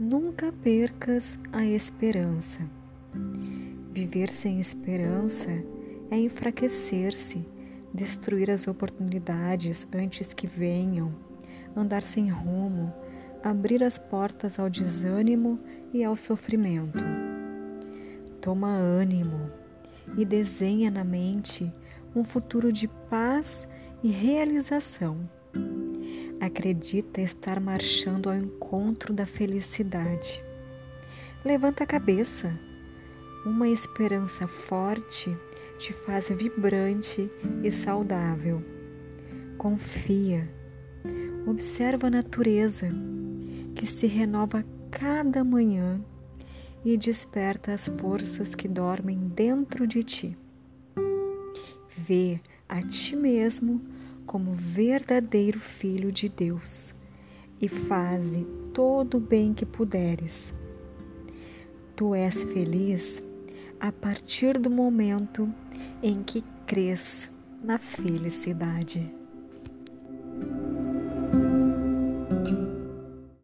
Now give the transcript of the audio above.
Nunca percas a esperança. Viver sem esperança é enfraquecer-se, destruir as oportunidades antes que venham, andar sem rumo, abrir as portas ao desânimo e ao sofrimento. Toma ânimo e desenha na mente um futuro de paz e realização acredita estar marchando ao encontro da felicidade. Levanta a cabeça. Uma esperança forte te faz vibrante e saudável. Confia. Observa a natureza que se renova cada manhã e desperta as forças que dormem dentro de ti. Vê a ti mesmo como verdadeiro filho de Deus e faze todo o bem que puderes. Tu és feliz a partir do momento em que crês na felicidade.